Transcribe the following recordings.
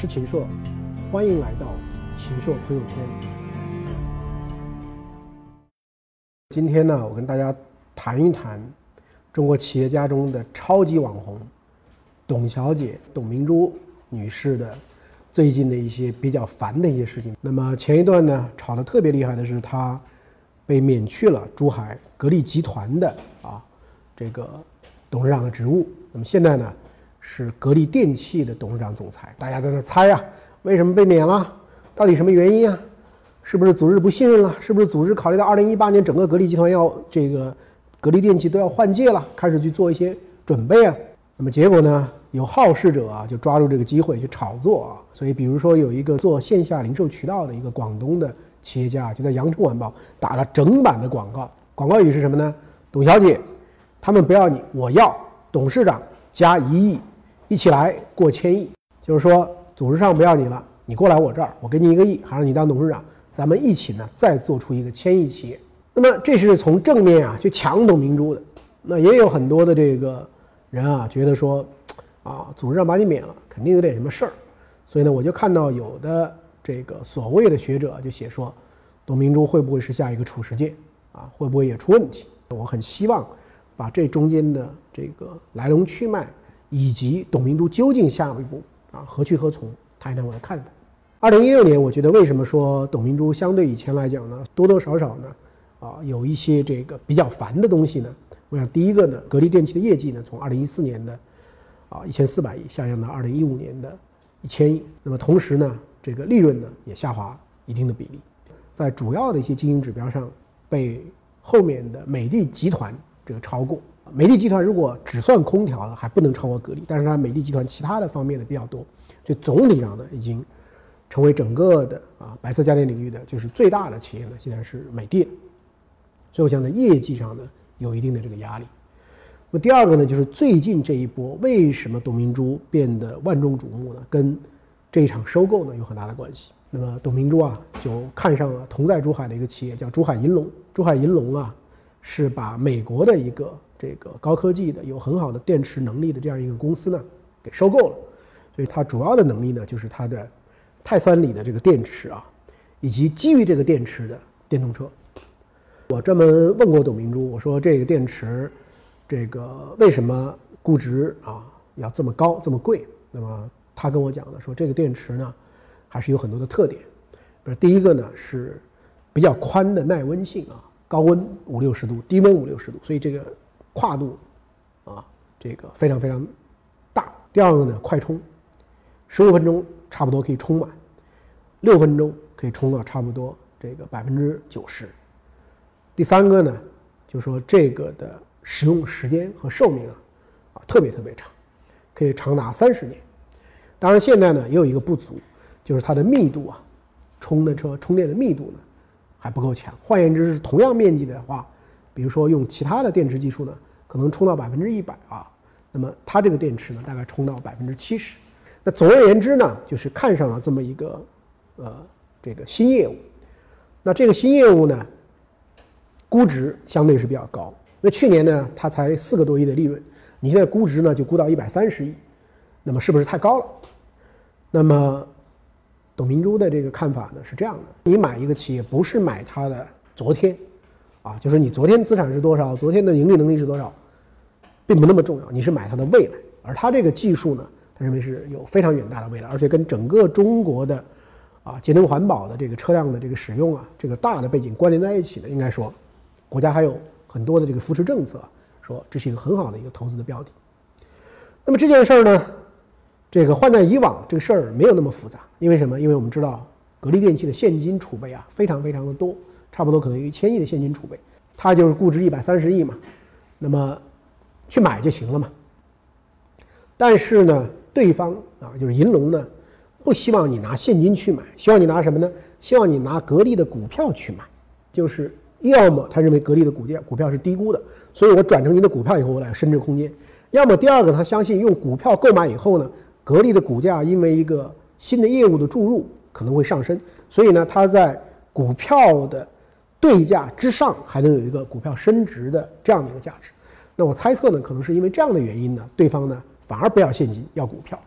是秦朔，欢迎来到秦朔朋友圈。今天呢，我跟大家谈一谈中国企业家中的超级网红董小姐董明珠女士的最近的一些比较烦的一些事情。那么前一段呢，吵得特别厉害的是她被免去了珠海格力集团的啊这个董事长的职务。那么现在呢？是格力电器的董事长总裁，大家都在猜呀，为什么被免了？到底什么原因啊？是不是组织不信任了？是不是组织考虑到二零一八年整个格力集团要这个格力电器都要换届了，开始去做一些准备啊？那么结果呢？有好事者啊，就抓住这个机会去炒作啊。所以比如说有一个做线下零售渠道的一个广东的企业家，就在《羊城晚报》打了整版的广告，广告语是什么呢？董小姐，他们不要你，我要董事长加一亿。一起来过千亿，就是说组织上不要你了，你过来我这儿，我给你一个亿，还让你当董事长，咱们一起呢再做出一个千亿企业。那么这是从正面啊去抢董明珠的。那也有很多的这个人啊觉得说，啊组织上把你免了，肯定有点什么事儿。所以呢，我就看到有的这个所谓的学者就写说，董明珠会不会是下一个褚时健啊？会不会也出问题？我很希望把这中间的这个来龙去脉。以及董明珠究竟下一步啊何去何从？谈一谈我的看法。二零一六年，我觉得为什么说董明珠相对以前来讲呢，多多少少呢，啊有一些这个比较烦的东西呢？我想第一个呢，格力电器的业绩呢，从二零一四年的啊一千四百亿下降到二零一五年的一千亿。那么同时呢，这个利润呢也下滑一定的比例，在主要的一些经营指标上被后面的美的集团这个超过。美的集团如果只算空调的还不能超过格力，但是它美的集团其他的方面的比较多，就总体上呢，已经成为整个的啊白色家电领域的就是最大的企业呢，现在是美的。所以我想在业绩上呢，有一定的这个压力。那么第二个呢，就是最近这一波为什么董明珠变得万众瞩目呢？跟这一场收购呢有很大的关系。那么董明珠啊，就看上了同在珠海的一个企业，叫珠海银隆。珠海银隆啊，是把美国的一个这个高科技的有很好的电池能力的这样一个公司呢，给收购了，所以它主要的能力呢就是它的碳酸锂的这个电池啊，以及基于这个电池的电动车。我专门问过董明珠，我说这个电池，这个为什么估值啊要这么高这么贵？那么他跟我讲的说，这个电池呢还是有很多的特点，比如第一个呢是比较宽的耐温性啊，高温五六十度，低温五六十度，所以这个。跨度，啊，这个非常非常大。第二个呢，快充，十五分钟差不多可以充满，六分钟可以充到差不多这个百分之九十。第三个呢，就说这个的使用时间和寿命啊，啊特别特别长，可以长达三十年。当然现在呢也有一个不足，就是它的密度啊，充的车充电的密度呢还不够强。换言之，是同样面积的话。比如说用其他的电池技术呢，可能充到百分之一百啊，那么它这个电池呢，大概充到百分之七十。那总而言之呢，就是看上了这么一个呃这个新业务。那这个新业务呢，估值相对是比较高。那去年呢，它才四个多亿的利润，你现在估值呢就估到一百三十亿，那么是不是太高了？那么董明珠的这个看法呢是这样的：你买一个企业，不是买它的昨天。啊，就是你昨天资产是多少，昨天的盈利能力是多少，并不那么重要。你是买它的未来，而它这个技术呢，他认为是有非常远大的未来，而且跟整个中国的啊节能环保的这个车辆的这个使用啊，这个大的背景关联在一起的。应该说，国家还有很多的这个扶持政策，说这是一个很好的一个投资的标的。那么这件事儿呢，这个换在以往，这个事儿没有那么复杂，因为什么？因为我们知道格力电器的现金储备啊，非常非常的多。差不多可能有一千亿的现金储备，它就是估值一百三十亿嘛，那么去买就行了嘛。但是呢，对方啊，就是银龙呢，不希望你拿现金去买，希望你拿什么呢？希望你拿格力的股票去买，就是要么他认为格力的股价股票是低估的，所以我转成您的股票以后我来升值空间；要么第二个，他相信用股票购买以后呢，格力的股价因为一个新的业务的注入可能会上升，所以呢，他在股票的对价之上还能有一个股票升值的这样的一个价值，那我猜测呢，可能是因为这样的原因呢，对方呢反而不要现金，要股票。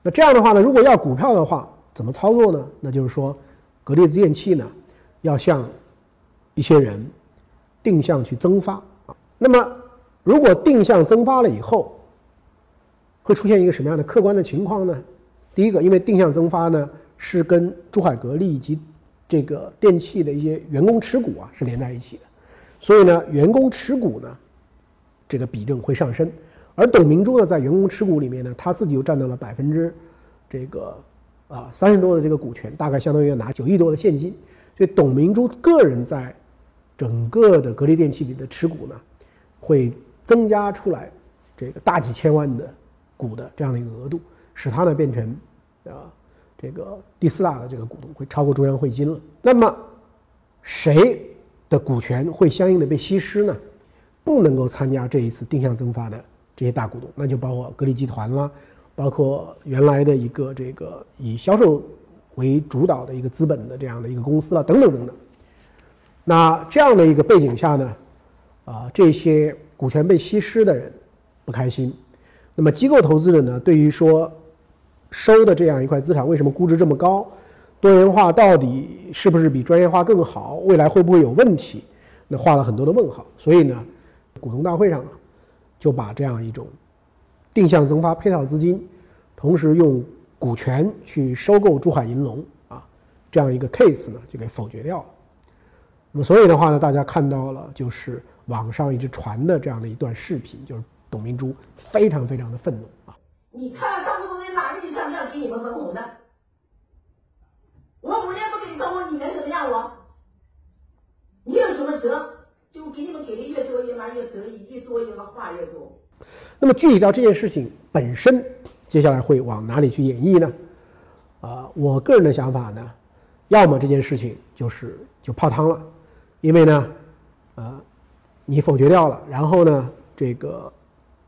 那这样的话呢，如果要股票的话，怎么操作呢？那就是说，格力电器呢，要向一些人定向去增发啊。那么，如果定向增发了以后，会出现一个什么样的客观的情况呢？第一个，因为定向增发呢是跟珠海格力以及这个电器的一些员工持股啊是连在一起的，所以呢，员工持股呢这个比重会上升。而董明珠呢，在员工持股里面呢，他自己又占到了百分之这个啊三十多的这个股权，大概相当于要拿九亿多的现金。所以董明珠个人在整个的格力电器里的持股呢，会增加出来这个大几千万的股的这样的一个额度，使它呢变成啊这个第四大的这个股东，会超过中央汇金了。那么谁的股权会相应的被稀释呢？不能够参加这一次定向增发的。这些大股东，那就包括格力集团啦，包括原来的一个这个以销售为主导的一个资本的这样的一个公司了，等等等等。那这样的一个背景下呢，啊，这些股权被稀释的人不开心。那么机构投资者呢，对于说收的这样一块资产为什么估值这么高，多元化到底是不是比专业化更好，未来会不会有问题，那画了很多的问号。所以呢，股东大会上啊。就把这样一种定向增发配套资金，同时用股权去收购珠海银隆啊，这样一个 case 呢，就给否决掉了。那么，所以的话呢，大家看到了，就是网上一直传的这样的一段视频，就是董明珠非常非常的愤怒啊。你看上市公司哪个形象要给你们分红的？我五年不给你分红，你能怎么样我？你有什么辙？就给你们给的越多，越嘛越得意，越多越嘛话越多。那么具体到这件事情本身，接下来会往哪里去演绎呢？啊，我个人的想法呢，要么这件事情就是就泡汤了，因为呢，呃，你否决掉了，然后呢，这个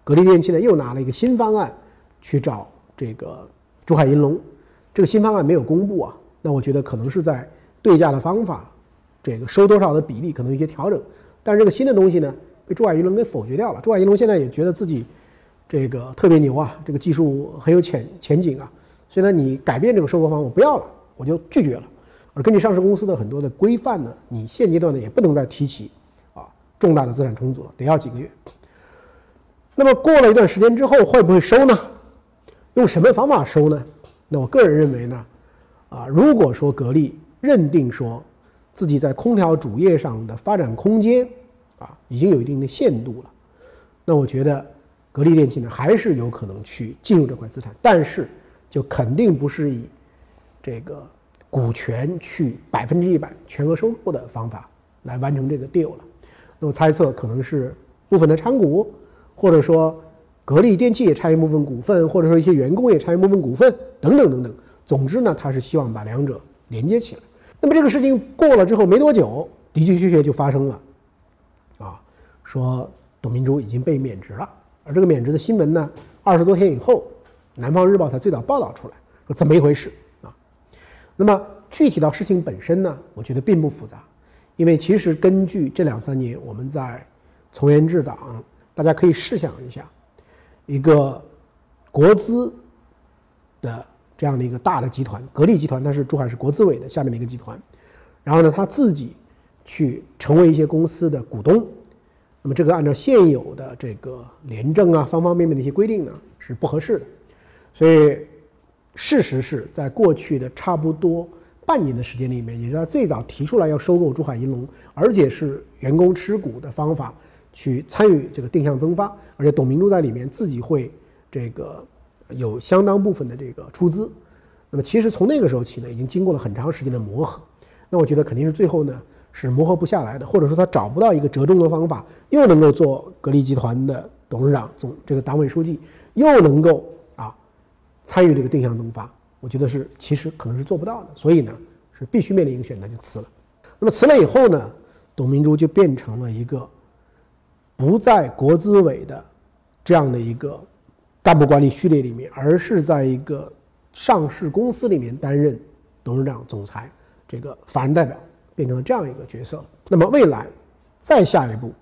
格力电器呢又拿了一个新方案去找这个珠海银隆，这个新方案没有公布啊，那我觉得可能是在对价的方法，这个收多少的比例可能有些调整。但是这个新的东西呢，被珠海银隆给否决掉了。珠海银隆现在也觉得自己这个特别牛啊，这个技术很有前前景啊，所以呢，你改变这个收购方，我不要了，我就拒绝了。而根据上市公司的很多的规范呢，你现阶段呢也不能再提起啊重大的资产重组了，得要几个月。那么过了一段时间之后，会不会收呢？用什么方法收呢？那我个人认为呢，啊，如果说格力认定说。自己在空调主业上的发展空间，啊，已经有一定的限度了。那我觉得，格力电器呢，还是有可能去进入这块资产，但是就肯定不是以这个股权去百分之一百全额收购的方法来完成这个 deal 了。那我猜测可能是部分的参股，或者说格力电器也参一部分股份，或者说一些员工也参一部分股份，等等等等。总之呢，他是希望把两者连接起来。那么这个事情过了之后没多久，的的确确就发生了，啊，说董明珠已经被免职了。而这个免职的新闻呢，二十多天以后，《南方日报》才最早报道出来，说怎么一回事啊？那么具体到事情本身呢，我觉得并不复杂，因为其实根据这两三年我们在从严治党，大家可以试想一下，一个国资的。这样的一个大的集团，格力集团，它是珠海市国资委的下面的一个集团，然后呢，他自己去成为一些公司的股东，那么这个按照现有的这个廉政啊方方面面的一些规定呢是不合适的，所以事实是在过去的差不多半年的时间里面，也就是他最早提出来要收购珠海银隆，而且是员工持股的方法去参与这个定向增发，而且董明珠在里面自己会这个。有相当部分的这个出资，那么其实从那个时候起呢，已经经过了很长时间的磨合。那我觉得肯定是最后呢是磨合不下来的，或者说他找不到一个折中的方法，又能够做格力集团的董事长、总这个党委书记，又能够啊参与这个定向增发，我觉得是其实可能是做不到的。所以呢是必须面临一个选择，就辞了。那么辞了以后呢，董明珠就变成了一个不在国资委的这样的一个。干部管理序列里面，而是在一个上市公司里面担任董事长、总裁，这个法人代表变成了这样一个角色。那么未来再下一步，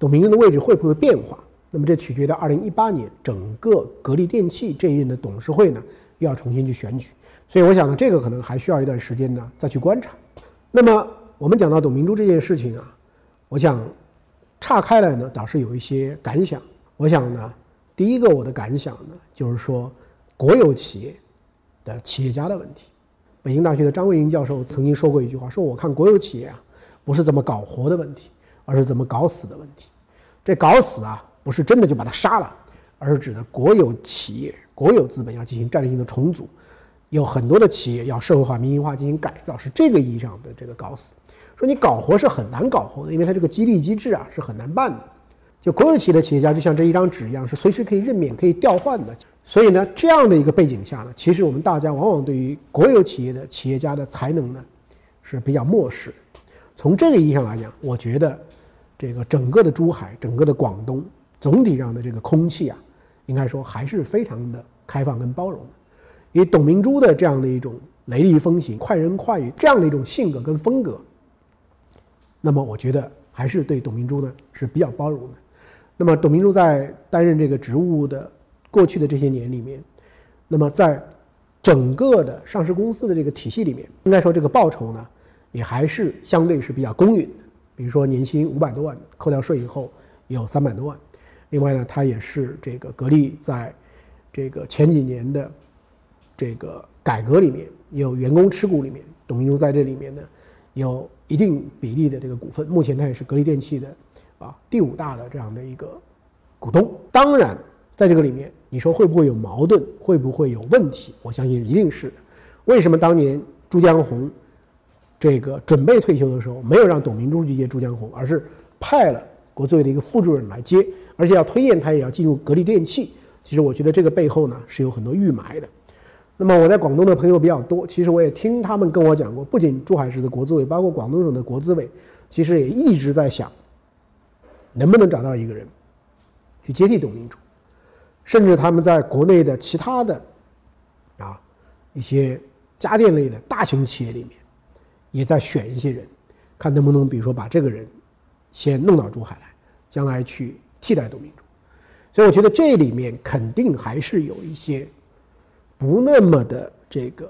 董明珠的位置会不会变化？那么这取决于二零一八年整个格力电器这一任的董事会呢又要重新去选举，所以我想呢，这个可能还需要一段时间呢再去观察。那么我们讲到董明珠这件事情啊，我想岔开来呢，倒是有一些感想。我想呢，第一个我的感想呢，就是说国有企业的企业家的问题。北京大学的张卫英教授曾经说过一句话，说我看国有企业啊，不是怎么搞活的问题，而是怎么搞死的问题。这搞死啊。不是真的就把它杀了，而是指的国有企业、国有资本要进行战略性的重组，有很多的企业要社会化、民营化进行改造，是这个意义上的这个搞死。说你搞活是很难搞活的，因为它这个激励机制啊是很难办的。就国有企业的企业家就像这一张纸一样，是随时可以任免、可以调换的。所以呢，这样的一个背景下呢，其实我们大家往往对于国有企业的企业家的才能呢是比较漠视。从这个意义上来讲，我觉得这个整个的珠海、整个的广东。总体上的这个空气啊，应该说还是非常的开放跟包容的。以董明珠的这样的一种雷厉风行、快人快语这样的一种性格跟风格，那么我觉得还是对董明珠呢是比较包容的。那么董明珠在担任这个职务的过去的这些年里面，那么在整个的上市公司的这个体系里面，应该说这个报酬呢也还是相对是比较公允的。比如说年薪五百多万，扣掉税以后有三百多万。另外呢，它也是这个格力在这个前几年的这个改革里面，也有员工持股里面，董明珠在这里面呢有一定比例的这个股份。目前它也是格力电器的啊第五大的这样的一个股东。当然，在这个里面，你说会不会有矛盾，会不会有问题？我相信一定是的。为什么当年朱江洪这个准备退休的时候，没有让董明珠去接朱江洪，而是派了国资委的一个副主任来接？而且要推荐他也要进入格力电器，其实我觉得这个背后呢是有很多预埋的。那么我在广东的朋友比较多，其实我也听他们跟我讲过，不仅珠海市的国资委，包括广东省的国资委，其实也一直在想，能不能找到一个人去接替董明珠，甚至他们在国内的其他的啊一些家电类的大型企业里面，也在选一些人，看能不能比如说把这个人先弄到珠海来，将来去。替代董明珠，所以我觉得这里面肯定还是有一些不那么的这个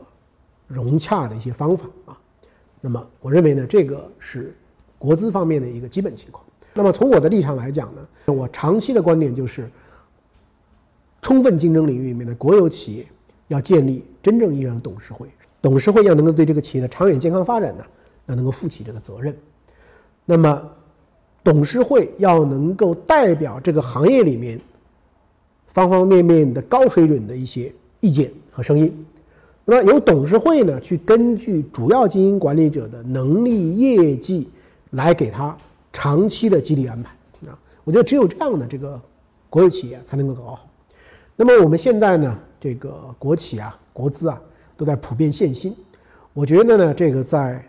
融洽的一些方法啊。那么我认为呢，这个是国资方面的一个基本情况。那么从我的立场来讲呢，我长期的观点就是，充分竞争领域里面的国有企业要建立真正意义上的董事会，董事会要能够对这个企业的长远健康发展呢，要能够负起这个责任。那么。董事会要能够代表这个行业里面方方面面的高水准的一些意见和声音，那么由董事会呢去根据主要经营管理者的能力业绩来给他长期的激励安排啊，我觉得只有这样的这个国有企业才能够搞好。那么我们现在呢，这个国企啊、国资啊都在普遍限薪，我觉得呢，这个在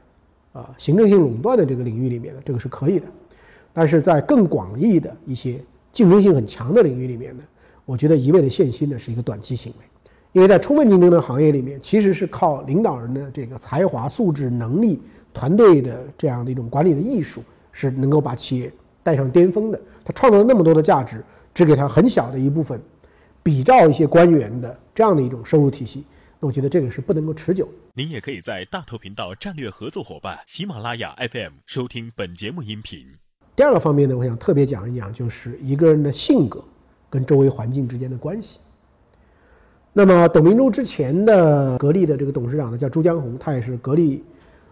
啊行政性垄断的这个领域里面呢，这个是可以的。但是在更广义的一些竞争性很强的领域里面呢，我觉得一味的限薪呢是一个短期行为，因为在充分竞争的行业里面，其实是靠领导人的这个才华、素质、能力、团队的这样的一种管理的艺术，是能够把企业带上巅峰的。他创造了那么多的价值，只给他很小的一部分，比照一些官员的这样的一种收入体系，那我觉得这个是不能够持久。您也可以在大头频道战略合作伙伴喜马拉雅 FM 收听本节目音频。第二个方面呢，我想特别讲一讲，就是一个人的性格跟周围环境之间的关系。那么，董明珠之前的格力的这个董事长呢，叫朱江红，他也是格力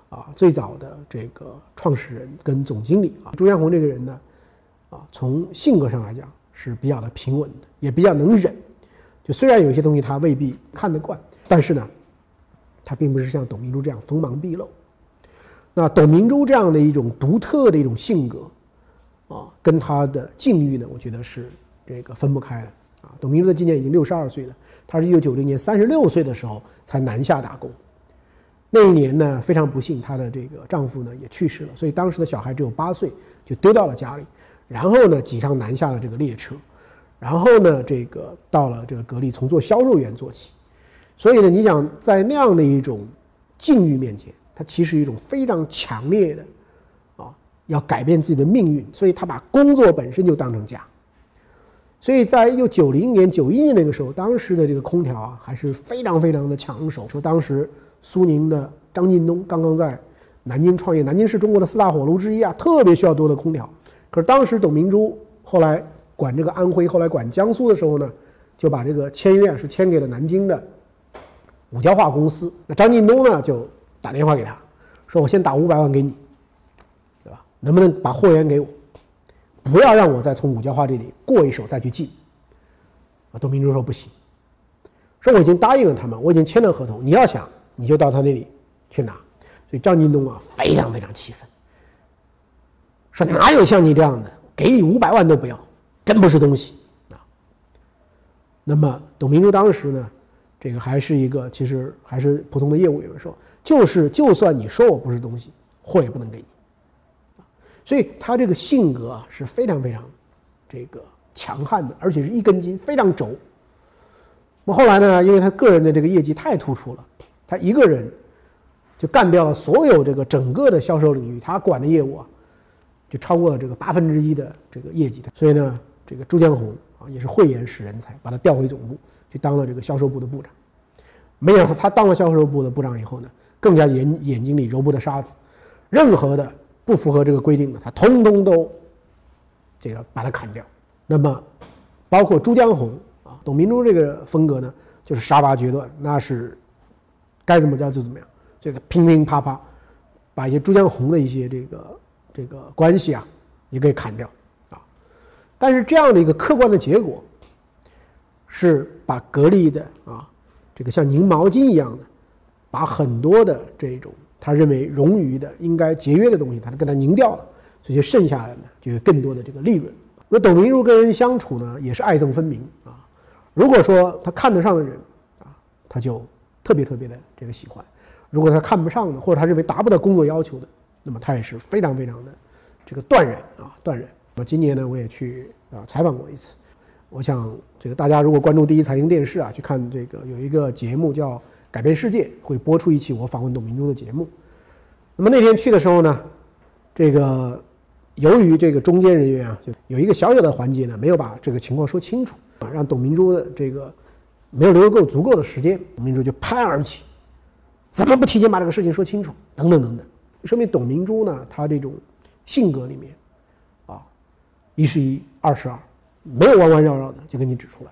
啊最早的这个创始人跟总经理啊。朱江洪这个人呢，啊，从性格上来讲是比较的平稳的，也比较能忍。就虽然有些东西他未必看得惯，但是呢，他并不是像董明珠这样锋芒毕露。那董明珠这样的一种独特的一种性格。啊，跟他的境遇呢，我觉得是这个分不开的啊。董明珠的今年已经六十二岁了，她是一九九零年三十六岁的时候才南下打工。那一年呢，非常不幸，她的这个丈夫呢也去世了，所以当时的小孩只有八岁，就丢到了家里。然后呢，挤上南下的这个列车，然后呢，这个到了这个格力，从做销售员做起。所以呢，你想在那样的一种境遇面前，他其实一种非常强烈的啊。要改变自己的命运，所以他把工作本身就当成家。所以在一九九零年、九一年那个时候，当时的这个空调啊还是非常非常的抢手。说当时苏宁的张近东刚刚在南京创业，南京是中国的四大火炉之一啊，特别需要多的空调。可是当时董明珠后来管这个安徽，后来管江苏的时候呢，就把这个签约啊是签给了南京的五交化公司。那张近东呢就打电话给他，说我先打五百万给你，对吧？能不能把货源给我？不要让我再从五交化这里过一手再去进。啊，董明珠说不行，说我已经答应了他们，我已经签了合同，你要想你就到他那里去拿。所以张近东啊非常非常气愤，说哪有像你这样的，给你五百万都不要，真不是东西啊。那么董明珠当时呢，这个还是一个其实还是普通的业务员，说就是就算你说我不是东西，货也不能给你。所以他这个性格啊是非常非常这个强悍的，而且是一根筋，非常轴。那么后来呢，因为他个人的这个业绩太突出了，他一个人就干掉了所有这个整个的销售领域，他管的业务啊，就超过了这个八分之一的这个业绩。所以呢，这个朱江红啊也是慧眼识人才，把他调回总部去当了这个销售部的部长。没想到他当了销售部的部长以后呢，更加眼眼睛里揉不得沙子，任何的。不符合这个规定的，他通通都这个把它砍掉。那么，包括朱江红啊，董明珠这个风格呢，就是杀伐决断，那是该怎么着就怎么样，就他乒乒啪啪，把一些朱江红的一些这个这个关系啊也给砍掉啊。但是这样的一个客观的结果，是把格力的啊这个像拧毛巾一样的，把很多的这种。他认为冗余的、应该节约的东西，他都给它拧掉了，所以就剩下来呢，就有更多的这个利润。那董明珠跟人相处呢，也是爱憎分明啊。如果说他看得上的人啊，他就特别特别的这个喜欢；如果他看不上的，或者他认为达不到工作要求的，那么他也是非常非常的这个断然啊，断然。我今年呢，我也去啊采访过一次。我想这个大家如果关注第一财经电视啊，去看这个有一个节目叫。改变世界会播出一期我访问董明珠的节目。那么那天去的时候呢，这个由于这个中间人员啊，就有一个小小的环节呢，没有把这个情况说清楚啊，让董明珠的这个没有留够足够的时间，董明珠就拍案而起，怎么不提前把这个事情说清楚？等等等等，说明董明珠呢，她这种性格里面啊，一是一，二是二，没有弯弯绕绕的就给你指出来。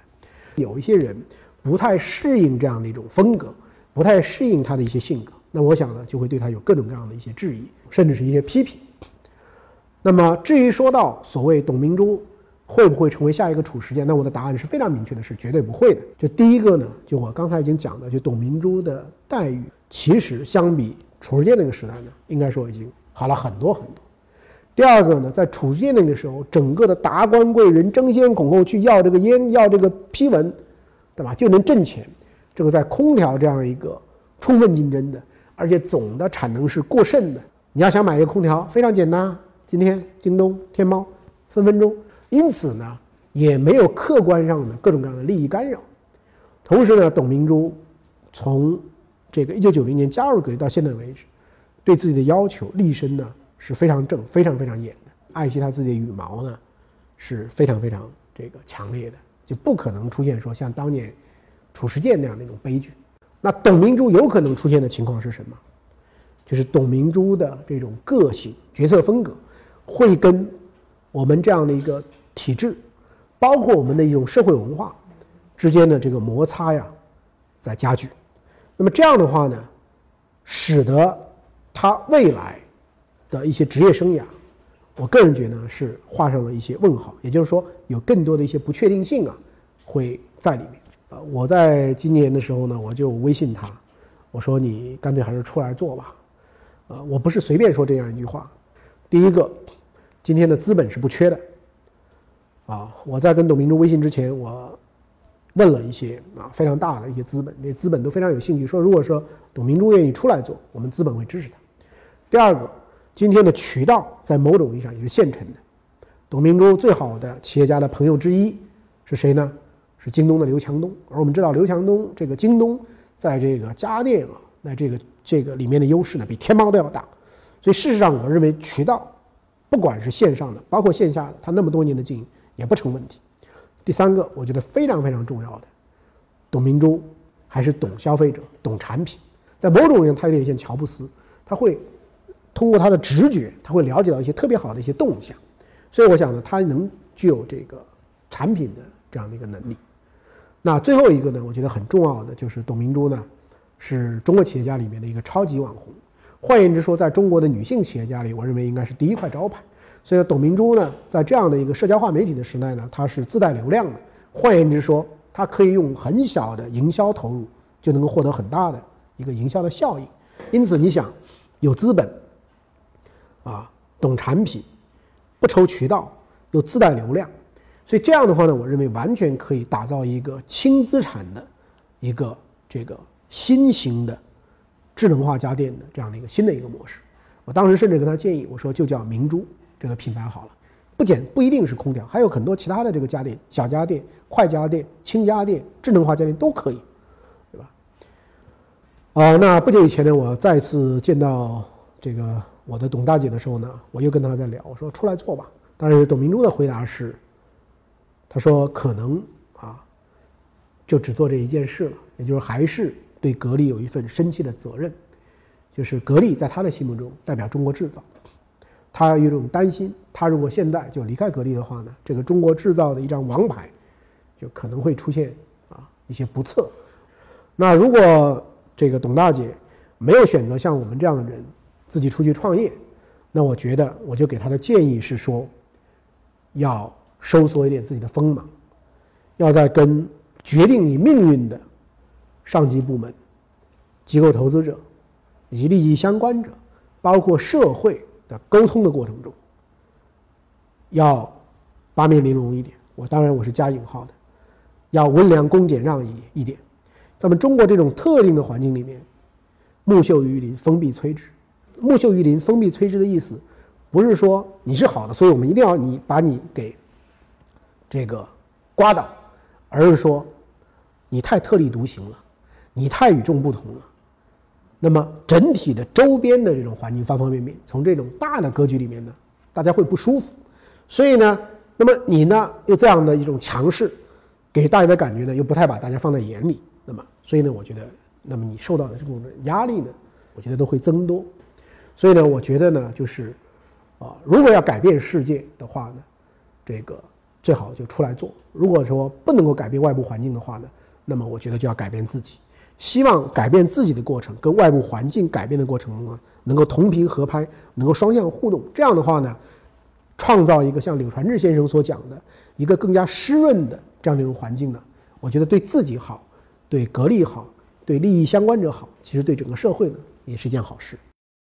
有一些人不太适应这样的一种风格。不太适应他的一些性格，那我想呢，就会对他有各种各样的一些质疑，甚至是一些批评。那么至于说到所谓董明珠会不会成为下一个褚时健，那我的答案是非常明确的，是绝对不会的。就第一个呢，就我刚才已经讲的，就董明珠的待遇，其实相比褚时健那个时代呢，应该说已经好了很多很多。第二个呢，在褚时健那个时候，整个的达官贵人争先恐后去要这个烟，要这个批文，对吧？就能挣钱。这个在空调这样一个充分竞争的，而且总的产能是过剩的，你要想买一个空调非常简单，今天京东、天猫分分钟。因此呢，也没有客观上的各种各样的利益干扰。同时呢，董明珠从这个一九九零年加入格力到现在为止，对自己的要求立身呢是非常正、非常非常严的，爱惜他自己的羽毛呢是非常非常这个强烈的，就不可能出现说像当年。褚时健那样的一种悲剧，那董明珠有可能出现的情况是什么？就是董明珠的这种个性、决策风格，会跟我们这样的一个体制，包括我们的一种社会文化之间的这个摩擦呀，在加剧。那么这样的话呢，使得他未来的一些职业生涯，我个人觉得是画上了一些问号。也就是说，有更多的一些不确定性啊，会在里面。呃，我在今年的时候呢，我就微信他，我说你干脆还是出来做吧。呃，我不是随便说这样一句话。第一个，今天的资本是不缺的。啊，我在跟董明珠微信之前，我问了一些啊非常大的一些资本，这些资本都非常有兴趣，说如果说董明珠愿意出来做，我们资本会支持他。第二个，今天的渠道在某种意义上也是现成的。董明珠最好的企业家的朋友之一是谁呢？是京东的刘强东，而我们知道刘强东这个京东在这个家电啊，那这个这个里面的优势呢，比天猫都要大。所以事实上，我认为渠道，不管是线上的，包括线下的，它那么多年的经营也不成问题。第三个，我觉得非常非常重要的，董明珠还是懂消费者、懂产品，在某种意义上，他有点像乔布斯，他会通过他的直觉，他会了解到一些特别好的一些动向，所以我想呢，他能具有这个产品的这样的一个能力。那最后一个呢，我觉得很重要的就是董明珠呢，是中国企业家里面的一个超级网红。换言之说，在中国的女性企业家里，我认为应该是第一块招牌。所以，董明珠呢，在这样的一个社交化媒体的时代呢，她是自带流量的。换言之说，她可以用很小的营销投入就能够获得很大的一个营销的效应。因此，你想有资本啊，懂产品，不愁渠道，又自带流量，所以这样的话呢，我认为完全可以打造一个轻资产的一个这个新型的智能化家电的这样的一个新的一个模式。我当时甚至跟他建议，我说就叫明珠。这个品牌好了，不仅不一定是空调，还有很多其他的这个家电，小家电、快家电、轻家电、智能化家电都可以，对吧？啊，那不久以前呢，我再次见到这个我的董大姐的时候呢，我又跟她在聊，我说出来做吧。但是董明珠的回答是，他说可能啊，就只做这一件事了，也就是还是对格力有一份深切的责任，就是格力在他的心目中代表中国制造。他有一种担心，他如果现在就离开格力的话呢，这个中国制造的一张王牌，就可能会出现啊一些不测。那如果这个董大姐没有选择像我们这样的人自己出去创业，那我觉得我就给她的建议是说，要收缩一点自己的锋芒，要在跟决定你命运的上级部门、机构投资者以及利益相关者，包括社会。的沟通的过程中，要八面玲珑一点。我当然我是加引号的，要温良恭俭让一一点。咱们中国这种特定的环境里面，木秀于林，风必摧之。木秀于林，风必摧之的意思，不是说你是好的，所以我们一定要你把你给这个刮倒，而是说你太特立独行了，你太与众不同了。那么整体的周边的这种环境方方面面，从这种大的格局里面呢，大家会不舒服。所以呢，那么你呢又这样的一种强势，给大家的感觉呢又不太把大家放在眼里。那么，所以呢，我觉得，那么你受到的这种压力呢，我觉得都会增多。所以呢，我觉得呢，就是啊，如果要改变世界的话呢，这个最好就出来做。如果说不能够改变外部环境的话呢，那么我觉得就要改变自己。希望改变自己的过程跟外部环境改变的过程中啊，能够同频合拍，能够双向互动。这样的话呢，创造一个像柳传志先生所讲的一个更加湿润的这样的一种环境呢，我觉得对自己好，对格力好，对利益相关者好，其实对整个社会呢也是一件好事。